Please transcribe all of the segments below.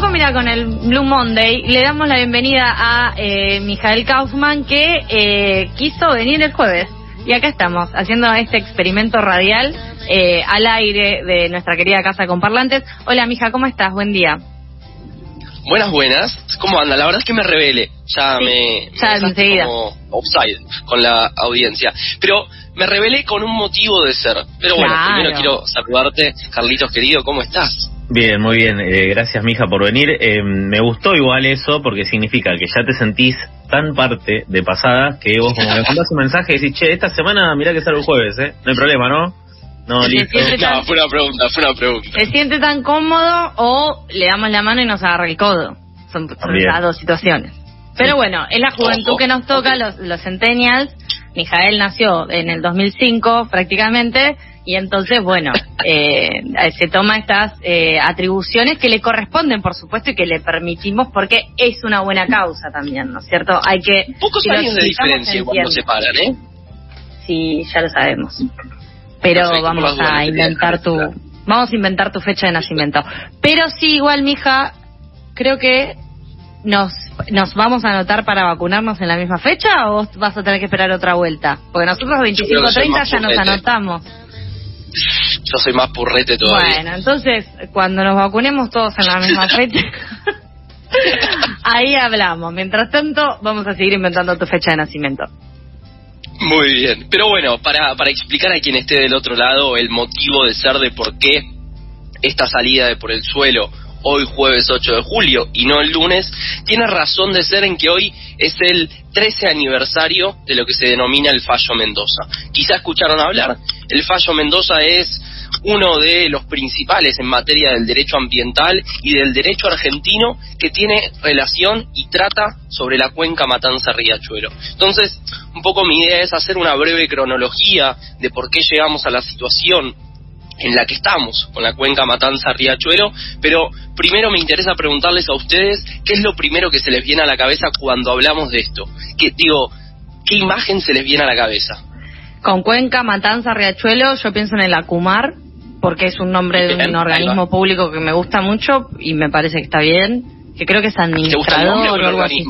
Poco mira con el Blue Monday, le damos la bienvenida a eh, Mijael Kaufman que eh, quiso venir el jueves. Y acá estamos, haciendo este experimento radial eh, al aire de nuestra querida casa con parlantes. Hola, mija, ¿cómo estás? Buen día. Buenas, buenas. ¿Cómo anda? La verdad es que me revele. Ya Sí, me. ya me enseguida. como offside con la audiencia. Pero me revelé con un motivo de ser. Pero bueno, Claro. primero quiero saludarte, Carlitos querido, ¿cómo estás? Bien, muy bien. Eh, gracias, mija, por venir. Eh, me gustó igual eso porque significa que ya te sentís tan parte de pasada que vos como me mandás un mensaje y decís, che, esta semana mirá que sale el jueves, ¿eh? No hay problema, ¿no? No, listo. No, fue una pregunta, fue una pregunta. ¿Se siente tan cómodo o le damos la mano y nos agarra el codo? Son, son las dos situaciones. Pero bueno, es la juventud que nos toca, los, los centennials. Mijael nació en el 2005 prácticamente y entonces, bueno, eh, se toma estas eh, atribuciones que le corresponden, por supuesto, y que le permitimos porque es una buena causa también, ¿no es cierto? Hay que... Pocos si años de diferencia cuando se paran, ¿eh? Sí, ya lo sabemos. Pero vamos a inventar tu vamos a inventar tu fecha de nacimiento. Pero sí, igual, mija, creo que nos nos vamos a anotar para vacunarnos en la misma fecha o vos vas a tener que esperar otra vuelta, porque nosotros creo que soy 25:30 más ya nos anotamos. Yo soy más purrete todavía. Bueno, entonces cuando nos vacunemos todos en la misma fecha Ahí hablamos. Mientras tanto, vamos a seguir inventando tu fecha de nacimiento. Muy bien. Pero bueno, para, para explicar a quien esté del otro lado el motivo de ser de por qué esta salida de por el suelo hoy jueves 8 de julio y no el lunes, tiene razón de ser en que hoy es el 13 aniversario de lo que se denomina el Fallo Mendoza. Quizá escucharon hablar, el Fallo Mendoza es uno de los principales en materia del derecho ambiental y del derecho argentino que tiene relación y trata sobre la cuenca Matanza-Riachuelo. Entonces, un poco mi idea es hacer una breve cronología de por qué llegamos a la situación en la que estamos con la cuenca Matanza-Riachuelo, pero primero me interesa preguntarles a ustedes qué es lo primero que se les viene a la cabeza cuando hablamos de esto. Que, digo, ¿qué imagen se les viene a la cabeza? Con Cuenca, Matanza, Riachuelo, yo pienso en el ACUMAR, porque es un nombre de un organismo público que me gusta mucho y me parece que está bien, que creo que es ¿Te gusta el administrador o algo así.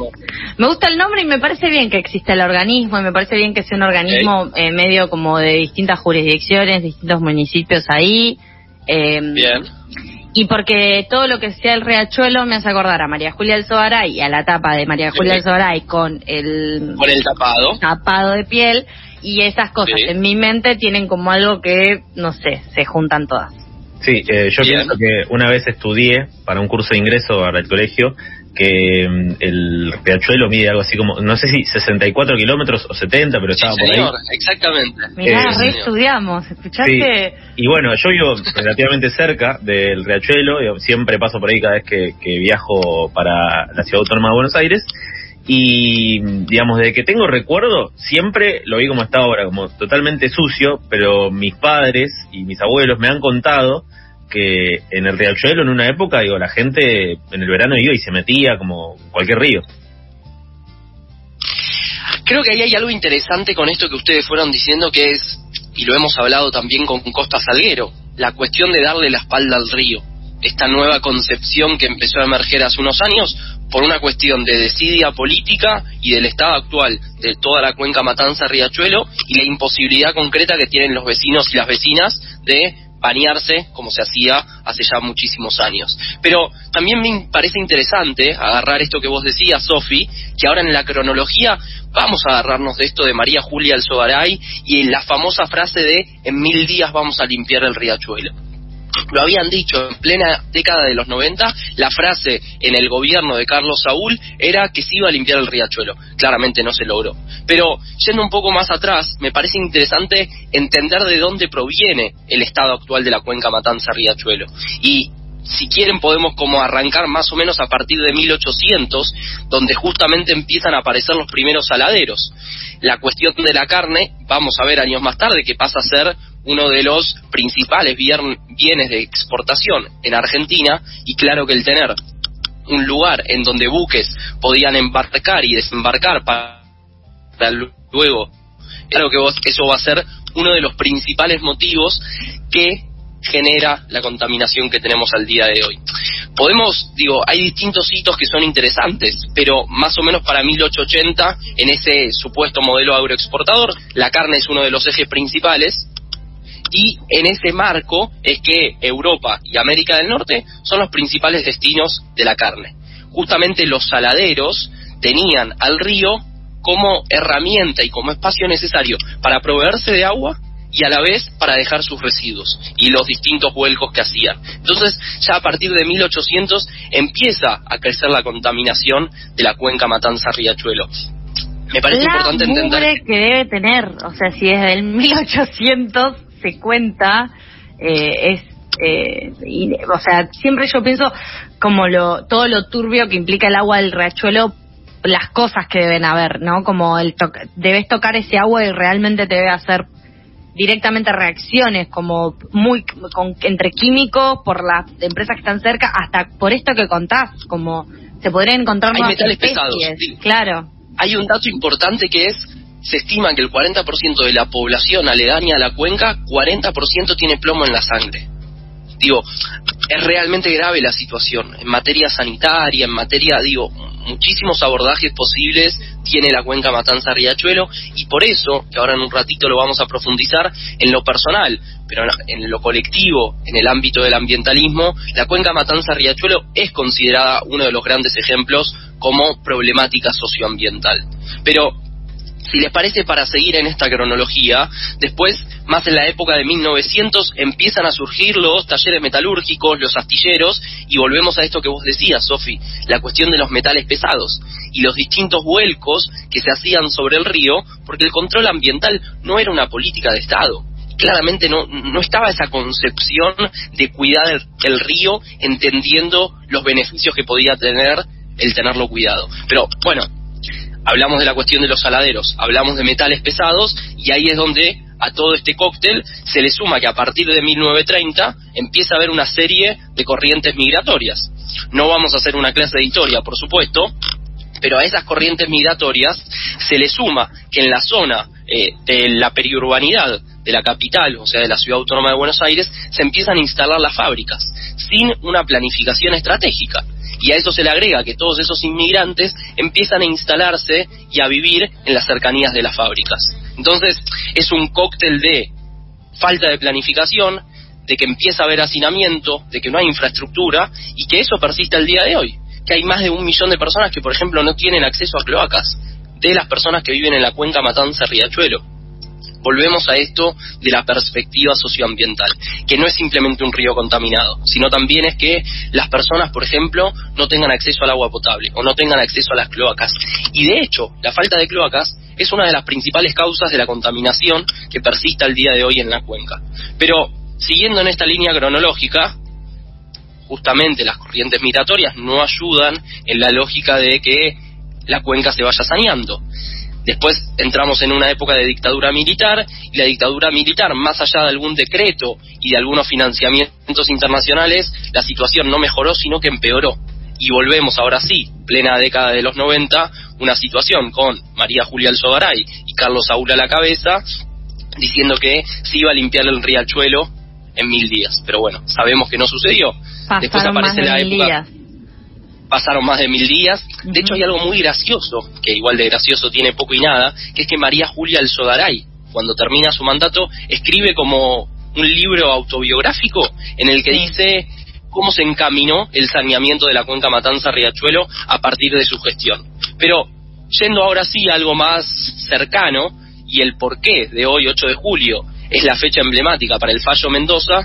Me gusta el nombre y me parece bien que exista el organismo y me parece bien que sea un organismo eh, medio como de distintas jurisdicciones, distintos municipios ahí. eh, Bien. Y porque todo lo que sea el riachuelo me hace acordar a María Julia Alzogaray y a la tapa de María Julia Sí. Alzogaray con el Con el tapado. tapado de piel y esas cosas Sí. en mi mente tienen como algo que, no sé, se juntan todas. Sí, eh, yo Bien. pienso que una vez estudié para un curso de ingreso para el colegio que mm, el riachuelo mide algo así como, no sé si 64 kilómetros o 70, pero Sí, estaba por ahí. exactamente. Mirá, Eh, re estudiamos, ¿escuchaste? Y bueno, yo vivo relativamente cerca del riachuelo, siempre paso por ahí cada vez que, que viajo para la ciudad autónoma de Buenos Aires. Y digamos, desde que tengo recuerdo, siempre lo vi como está ahora, como totalmente sucio, pero mis padres y mis abuelos me han contado que en el riachuelo en una época, digo, la gente en el verano iba y se metía como cualquier río. Creo que ahí hay algo interesante con esto que ustedes fueron diciendo que es, y lo hemos hablado también con Costa Salguero, la cuestión de darle la espalda al río. Esta nueva concepción que empezó a emerger hace unos años por una cuestión de desidia política y del estado actual de toda la cuenca Matanza-Riachuelo y la imposibilidad concreta que tienen los vecinos y las vecinas de bañarse como se hacía hace ya muchísimos años. Pero también me parece interesante agarrar esto que vos decías, Sofi, que ahora en la cronología vamos a agarrarnos de esto de María Julia Alzogaray y la famosa frase de en mil días vamos a limpiar el riachuelo. Lo habían dicho en plena década de los 90, la frase en el gobierno de Carlos Saúl era que se iba a limpiar el riachuelo. Claramente no se logró. Pero yendo un poco más atrás, me parece interesante entender de dónde proviene el estado actual de la cuenca Matanza-Riachuelo. Y si quieren podemos como arrancar más o menos a partir de 1800, donde justamente empiezan a aparecer los primeros saladeros. La cuestión de la carne, vamos a ver años más tarde, que pasa a ser uno de los principales bienes de exportación en Argentina y claro que el tener un lugar en donde buques podían embarcar y desembarcar para, luego, claro que eso va a ser uno de los principales motivos que genera la contaminación que tenemos al día de hoy. Podemos, digo, hay distintos hitos que son interesantes, pero más o menos para 1880, en ese supuesto modelo agroexportador, la carne es uno de los ejes principales, y en ese marco es que Europa y América del Norte son los principales destinos de la carne. Justamente los saladeros tenían al río como herramienta y como espacio necesario para proveerse de agua y a la vez para dejar sus residuos y los distintos vuelcos que hacían. Entonces, ya a partir de 1800 empieza a crecer la contaminación de la cuenca Matanza-Riachuelo. Me parece importante entender que debe tener, o sea, si desde el 1800 se cuenta eh, es eh, o sea siempre yo pienso como lo todo lo turbio que implica el agua del riachuelo las cosas que deben haber no como el debes tocar ese agua y realmente te debe hacer directamente reacciones como muy entre químicos por las empresas que están cerca hasta por esto que contás como se podrían encontrar Hay metales pesados claro. Hay un dato importante que es se estima que el 40% de la población aledaña a la cuenca, 40% tiene plomo en la sangre. Digo, es realmente grave la situación. En materia sanitaria, en materia, digo, muchísimos abordajes posibles tiene la cuenca Matanza Riachuelo y por eso, que ahora en un ratito lo vamos a profundizar, en lo personal, pero en lo colectivo, en el ámbito del ambientalismo, la cuenca Matanza Riachuelo es considerada uno de los grandes ejemplos como problemática socioambiental. Pero si les parece, para seguir en esta cronología, después, más en la época de 1900, empiezan a surgir los talleres metalúrgicos, los astilleros, y volvemos a esto que vos decías, Sofi, la cuestión de los metales pesados y los distintos vuelcos que se hacían sobre el río, porque el control ambiental no era una política de Estado claramente no, no estaba esa concepción de cuidar el, río entendiendo los beneficios que podía tener el tenerlo cuidado. Pero bueno, hablamos de la cuestión de los saladeros, hablamos de metales pesados y ahí es donde a todo este cóctel se le suma que a partir de 1930 empieza a haber una serie de corrientes migratorias. No vamos a hacer una clase de historia, por supuesto, pero a esas corrientes migratorias se le suma que en la zona eh, de la periurbanidad de la capital, o sea, de la ciudad autónoma de Buenos Aires, se empiezan a instalar las fábricas sin una planificación estratégica y a eso se le agrega que todos esos inmigrantes empiezan a instalarse y a vivir en las cercanías de las fábricas. Entonces es un cóctel de falta de planificación, de que empieza a haber hacinamiento, de que no hay infraestructura y que eso persiste al día de hoy, que hay más de un millón de personas que por ejemplo no tienen acceso a cloacas, de las personas que viven en la cuenca Matanza Riachuelo volvemos a esto de la perspectiva socioambiental, que no es simplemente un río contaminado, sino también es que las personas, por ejemplo, no tengan acceso al agua potable o no tengan acceso a las cloacas. Y de hecho, la falta de cloacas es una de las principales causas de la contaminación que persiste al día de hoy en la cuenca. Pero, siguiendo en esta línea cronológica, justamente las corrientes migratorias no ayudan en la lógica de que la cuenca se vaya saneando. Después entramos en una época de dictadura militar y la dictadura militar, más allá de algún decreto y de algunos financiamientos internacionales, la situación no mejoró, sino que empeoró. Y volvemos ahora sí, plena década de los 90, una situación con María Julia Alzogaray y Carlos Saúl a la cabeza, diciendo que se iba a limpiar el riachuelo en mil días. Pero bueno, sabemos que no sucedió. Después aparece la época pasaron más de mil días. De hecho, hay algo muy gracioso, que igual de gracioso tiene poco y nada, que es que María Julia Alzogaray, cuando termina su mandato, escribe como un libro autobiográfico en el que dice cómo se encaminó el saneamiento de la cuenca Matanza-Riachuelo a partir de su gestión. Pero, yendo ahora sí a algo más cercano, y el porqué de hoy, 8 de julio, es la fecha emblemática para el fallo Mendoza,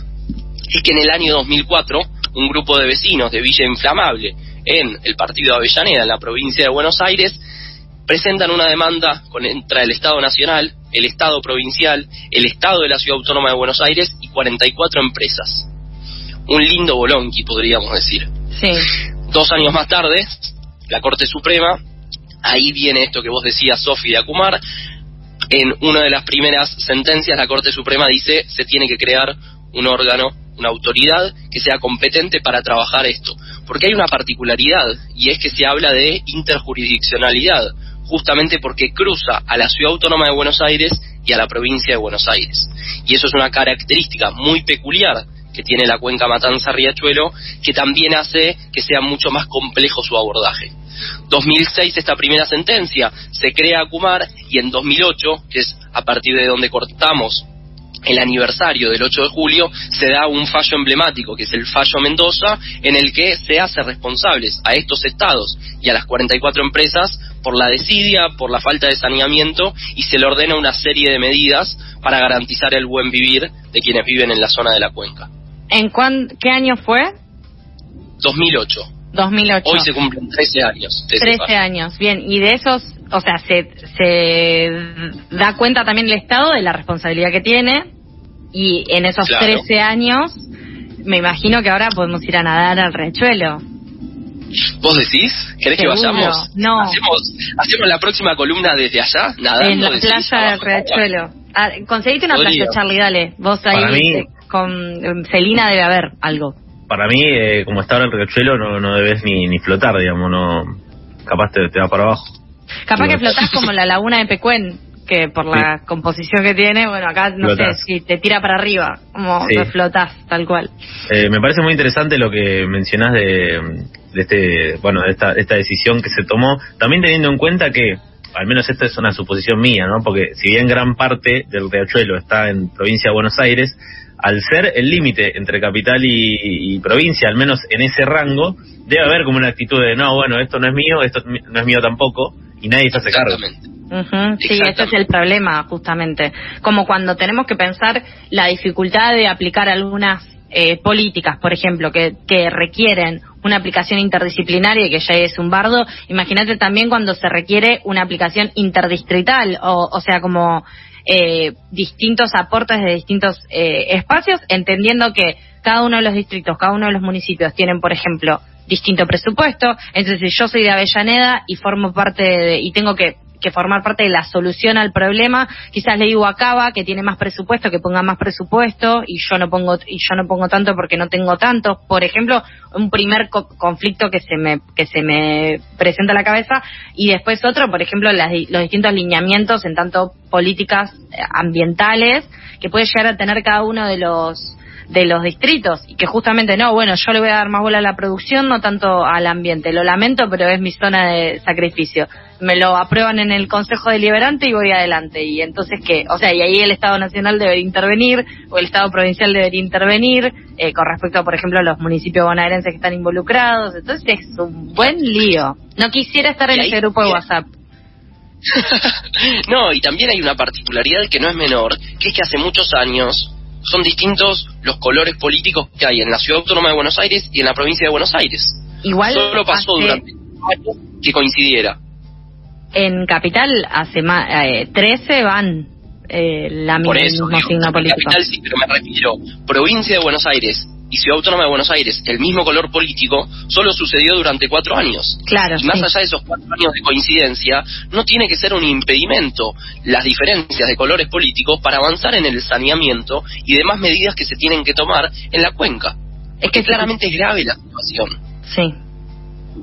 es que en el año 2004 un grupo de vecinos de Villa Inflamable en el partido de Avellaneda, en la provincia de Buenos Aires, presentan una demanda contra el Estado Nacional, el Estado Provincial, el Estado de la Ciudad Autónoma de Buenos Aires y 44 empresas. Un lindo bolonqui, podríamos decir. Sí. Dos años más tarde, la Corte Suprema, ahí viene esto que vos decías, Sofi de Acumar, en una de las primeras sentencias la Corte Suprema dice se tiene que crear un órgano, una autoridad que sea competente para trabajar esto. Porque hay una particularidad y es que se habla de interjurisdiccionalidad, justamente porque cruza a la Ciudad Autónoma de Buenos Aires y a la provincia de Buenos Aires. Y eso es una característica muy peculiar que tiene la cuenca Matanza-Riachuelo, que también hace que sea mucho más complejo su abordaje. 2006 esta primera sentencia, se crea Acumar y en 2008, que es a partir de donde cortamos el aniversario del 8 de julio, se da un fallo emblemático, que es el fallo Mendoza, en el que se hace responsables a estos estados y a las 44 empresas por la desidia, por la falta de saneamiento y se le ordena una serie de medidas para garantizar el buen vivir de quienes viven en la zona de la cuenca. ¿En qué año fue? 2008. 2008. Hoy se cumplen 13 años. 13 años, bien. Y de esos, o sea, se, se da cuenta también el Estado de la responsabilidad que tiene. Y en esos 13 años, me imagino que ahora podemos ir a nadar al riachuelo. ¿Vos decís? ¿Querés que vayamos? No. ¿Hacemos, ¿Hacemos la próxima columna desde allá? Nadando, en la playa del riachuelo. Ah, conseguiste una playa, Charlie, dale. Vos ahí con Celina debe haber algo para mí, eh, como está ahora el riachuelo, no, no debes ni, ni flotar, digamos, no capaz te, te va para abajo. Capaz que flotás como la laguna de Pecuén, que por la composición que tiene, bueno, acá no sé, si te tira para arriba, como sí. flotás, tal cual. Eh, me parece muy interesante lo que mencionás de, de este, bueno, de esta, esta decisión que se tomó, también teniendo en cuenta que al menos esta es una suposición mía, ¿no? Porque si bien gran parte del riachuelo está en provincia de Buenos Aires, al ser el límite entre capital y, provincia, al menos en ese rango, debe haber como una actitud de, no, bueno, esto no es mío, esto no es mío tampoco, y nadie se hace cargo. Sí, ese es el problema, justamente. Como cuando tenemos que pensar la dificultad de aplicar algunas eh, políticas, por ejemplo, que, que requieren una aplicación interdisciplinaria, que ya es un bardo, imagínate también cuando se requiere una aplicación interdistrital, o, o sea, como eh, distintos aportes de distintos eh, espacios, entendiendo que cada uno de los distritos, cada uno de los municipios tienen, por ejemplo, distinto presupuesto. Entonces, si yo soy de Avellaneda y formo parte de, y tengo que que formar parte de la solución al problema. Quizás le digo a Cava que tiene más presupuesto, que ponga más presupuesto y yo no pongo y yo no pongo tanto porque no tengo tanto. Por ejemplo, un primer conflicto que se me que se me presenta a la cabeza y después otro, por ejemplo, las, los distintos lineamientos en tanto políticas eh, ambientales que puede llegar a tener cada uno de los de los distritos y que justamente no, bueno, yo le voy a dar más bola a la producción, no tanto al ambiente. Lo lamento, pero es mi zona de sacrificio. Me lo aprueban en el Consejo Deliberante y voy adelante. Y entonces, ¿qué? O sea, y ahí el Estado Nacional debería intervenir o el Estado Provincial debería intervenir eh, con respecto, a, por ejemplo, a los municipios bonaerenses que están involucrados. Entonces es un buen lío. No quisiera estar en ese grupo de WhatsApp. no, y también hay una particularidad que no es menor, que es que hace muchos años son distintos los colores políticos que hay en la Ciudad Autónoma de Buenos Aires y en la provincia de Buenos Aires. Igual Solo pasó durante que coincidiera. En Capital hace más, eh, 13 van eh, la misma, mismo signo político. Capital sí, pero me refiero, provincia de Buenos Aires y Ciudad Autónoma de Buenos Aires el mismo color político solo sucedió durante cuatro años. Claro. Y más allá de esos cuatro años de coincidencia, no tiene que ser un impedimento las diferencias de colores políticos para avanzar en el saneamiento y demás medidas que se tienen que tomar en la cuenca. Es que claramente es grave la situación. Sí.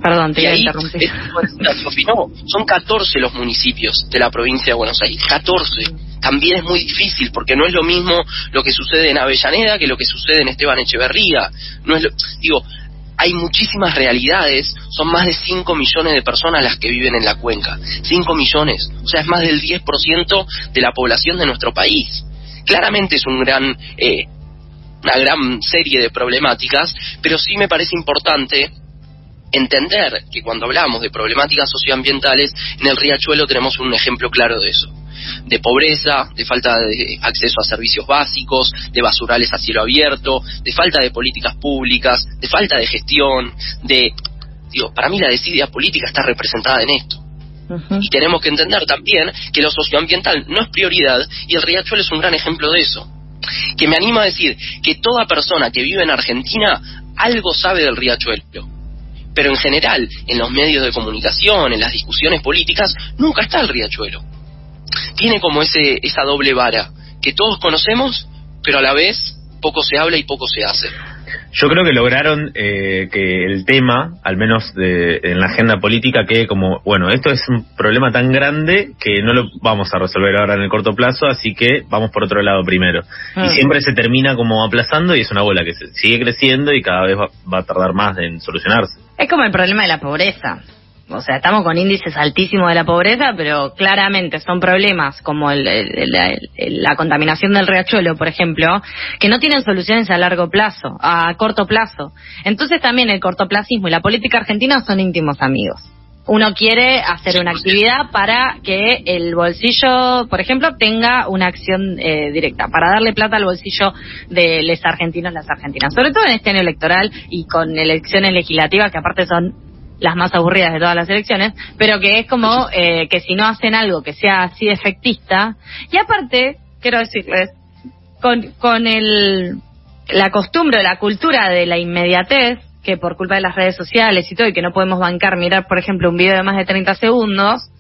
Perdón, te y ahí, interrumpir. es- no, son 14 los municipios de la provincia de Buenos Aires. 14 también es muy difícil porque no es lo mismo lo que sucede en Avellaneda que lo que sucede en Esteban Echeverría. No es lo- digo, hay muchísimas realidades, son más de 5 millones de personas las que viven en la cuenca. 5 millones, o sea, es más del 10% de la población de nuestro país. Claramente es un gran eh, una gran serie de problemáticas, pero sí me parece importante entender que cuando hablamos de problemáticas socioambientales, en el riachuelo tenemos un ejemplo claro de eso. De pobreza, de falta de acceso a servicios básicos, de basurales a cielo abierto, de falta de políticas públicas, de falta de gestión, de... Digo, para mí la desidia política está representada en esto. Y tenemos que entender también que lo socioambiental no es prioridad y el riachuelo es un gran ejemplo de eso. Que me anima a decir que toda persona que vive en Argentina algo sabe del riachuelo. Pero en general, en los medios de comunicación, en las discusiones políticas, nunca está el riachuelo. Tiene como ese, esa doble vara, que todos conocemos, pero a la vez poco se habla y poco se hace. Yo creo que lograron eh, que el tema, al menos de, en la agenda política, quede como, bueno, esto es un problema tan grande que no lo vamos a resolver ahora en el corto plazo, así que vamos por otro lado primero. Y mm. siempre se termina como aplazando y es una bola que se sigue creciendo y cada vez va a tardar más en solucionarse. Es como el problema de la pobreza o sea, estamos con índices altísimos de la pobreza, pero claramente son problemas como la contaminación del riachuelo, por ejemplo, que no tienen soluciones a largo plazo, a corto plazo. Entonces también el cortoplacismo y la política argentina son íntimos amigos. Uno quiere hacer una actividad para que el bolsillo, por ejemplo, tenga una acción eh, directa, para darle plata al bolsillo de los argentinos, las argentinas. Sobre todo en este año electoral y con elecciones legislativas que aparte son las más aburridas de todas las elecciones, pero que es como eh, que si no hacen algo que sea así efectista, y aparte, quiero decirles, con, con el, la costumbre, la cultura de la inmediatez, que por culpa de las redes sociales y todo, y que no podemos bancar mirar, por ejemplo, un video de más de 30 segundos,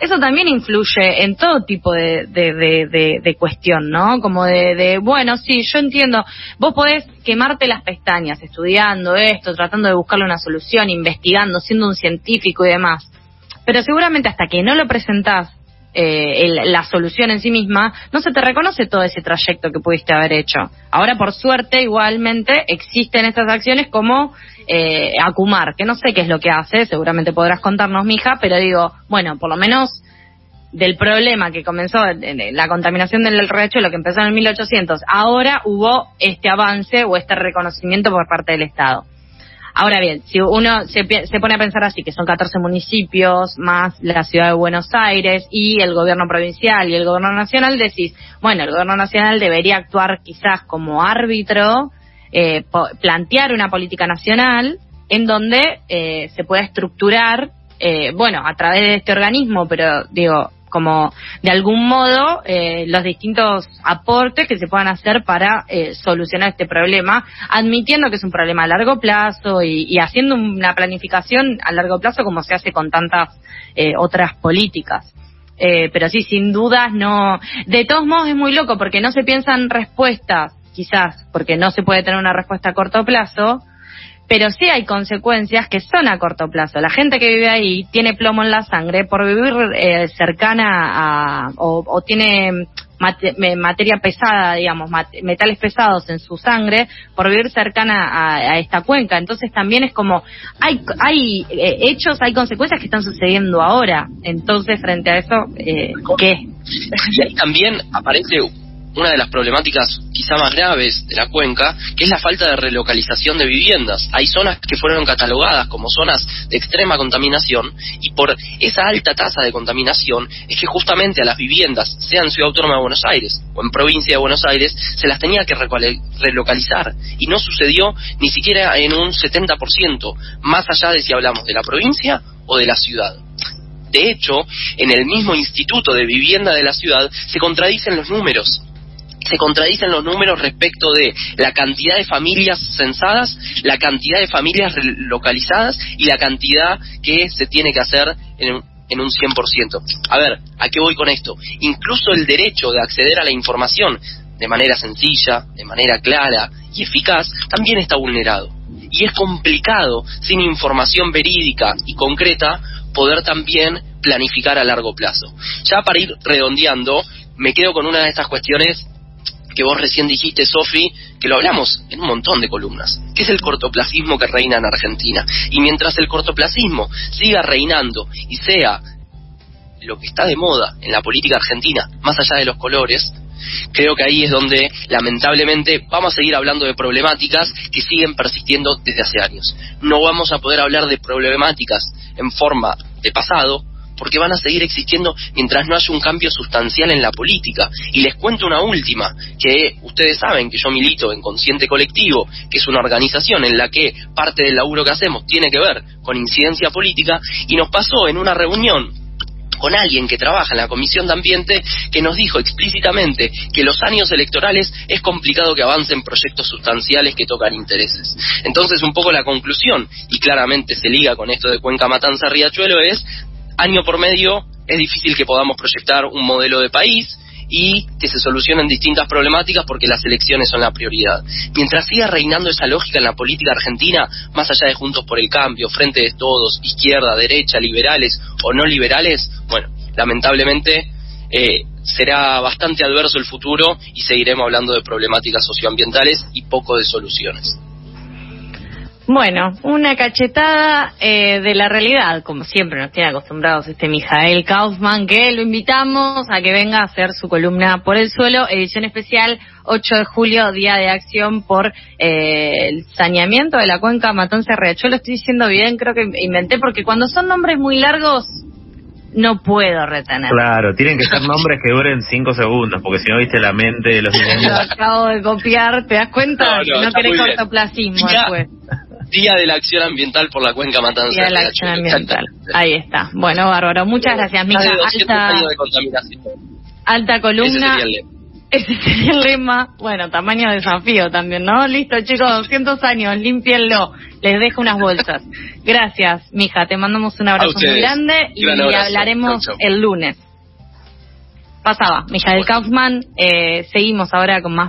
eso también influye en todo tipo de, de, de, cuestión, ¿no? Como de, bueno, sí, yo entiendo, vos podés quemarte las pestañas estudiando esto, tratando de buscarle una solución, investigando, siendo un científico y demás, pero seguramente hasta que no lo presentás eh, la solución en sí misma, no se te reconoce todo ese trayecto que pudiste haber hecho. Ahora, por suerte, igualmente existen estas acciones como eh, Acumar, que no sé qué es lo que hace, seguramente podrás contarnos, mija, pero digo, bueno, por lo menos del problema que comenzó la contaminación del riachuelo que empezó en el 1800, ahora hubo este avance o este reconocimiento por parte del Estado. Ahora bien, si uno se, pone a pensar así, que son 14 municipios, más la ciudad de Buenos Aires y el gobierno provincial y el gobierno nacional, decís, bueno, el gobierno nacional debería actuar quizás como árbitro, eh, plantear una política nacional en donde eh, se pueda estructurar, eh, bueno, a través de este organismo, pero digo, como de algún modo eh, los distintos aportes que se puedan hacer para eh, solucionar este problema, admitiendo que es un problema a largo plazo y, haciendo una planificación a largo plazo como se hace con tantas eh, otras políticas. pero sí, sin dudas no. De todos modos es muy loco porque no se piensan respuestas, quizás porque no se puede tener una respuesta a corto plazo, pero sí hay consecuencias que son a corto plazo. La gente que vive ahí tiene plomo en la sangre por vivir eh, cercana a, o, tiene materia pesada, digamos, metales pesados en su sangre por vivir cercana a, esta cuenca. Entonces también es como, hay, hay eh, hechos, hay consecuencias que están sucediendo ahora. Entonces, frente a eso, eh, ¿qué? Y ahí también aparece una de las problemáticas quizá más graves de la cuenca, que es la falta de relocalización de viviendas. Hay zonas que fueron catalogadas como zonas de extrema contaminación y por esa alta tasa de contaminación es que justamente a las viviendas, sea en Ciudad Autónoma de Buenos Aires o en provincia de Buenos Aires, se las tenía que relocalizar y no sucedió ni siquiera en un 70%, más allá de si hablamos de la provincia o de la ciudad. De hecho, en el mismo Instituto de Vivienda de la ciudad se contradicen los números se contradicen los números respecto de la cantidad de familias censadas, la cantidad de familias localizadas y la cantidad que se tiene que hacer en un, en un 100%. A ver, ¿a qué voy con esto? Incluso el derecho de acceder a la información de manera sencilla, de manera clara y eficaz, también está vulnerado. Y es complicado, sin información verídica y concreta, poder también planificar a largo plazo. Ya para ir redondeando, me quedo con una de estas cuestiones que vos recién dijiste, Sofi, que lo hablamos en un montón de columnas, que es el cortoplacismo que reina en Argentina. Y mientras el cortoplacismo siga reinando y sea lo que está de moda en la política argentina, más allá de los colores, creo que ahí es donde lamentablemente vamos a seguir hablando de problemáticas que siguen persistiendo desde hace años. No vamos a poder hablar de problemáticas en forma de pasado, porque van a seguir existiendo mientras no haya un cambio sustancial en la política. Y les cuento una última, que ustedes saben que yo milito en Consciente Colectivo, que es una organización en la que parte del laburo que hacemos tiene que ver con incidencia política, y nos pasó en una reunión con alguien que trabaja en la Comisión de Ambiente que nos dijo explícitamente que los años electorales es complicado que avancen proyectos sustanciales que tocan intereses. Entonces, un poco la conclusión, y claramente se liga con esto de Cuenca Matanza Riachuelo, es año por medio es difícil que podamos proyectar un modelo de país, y que se solucionen distintas problemáticas porque las elecciones son la prioridad. Mientras siga reinando esa lógica en la política argentina, más allá de Juntos por el Cambio, Frente de Todos, izquierda, derecha, liberales o no liberales, bueno, lamentablemente eh, será bastante adverso el futuro y seguiremos hablando de problemáticas socioambientales y poco de soluciones. Bueno, una cachetada eh, de la realidad, como siempre nos tiene acostumbrados este Mijael Kaufman, que lo invitamos a que venga a hacer su columna por el suelo, edición especial 8 de julio, Día de Acción por eh, el saneamiento de la cuenca Matanza Riachuelo. Estoy diciendo bien, creo que inventé, porque cuando son nombres muy largos no puedo retener. Claro, tienen que ser nombres que duren cinco segundos, porque si no viste la mente de los Lo acabo de copiar, ¿te das cuenta? No, no, no querés cortoplacismo después. Día de la Acción Ambiental por la Cuenca Matanza. Día de la acción ambiental. Ahí está. Bueno, bárbaro. Muchas gracias, Mica. de 200 Alta, años de contaminación. alta Ese columna. sería. Ese sería el lema. Bueno, tamaño desafío también, ¿no? Listo, chicos, 200 años, límpienlo. Les dejo unas bolsas. Gracias, mija. Te mandamos un abrazo muy grande y hablaremos Chau, chau. el lunes. Pasaba, Mijael. Kaufman. Eh, seguimos ahora con más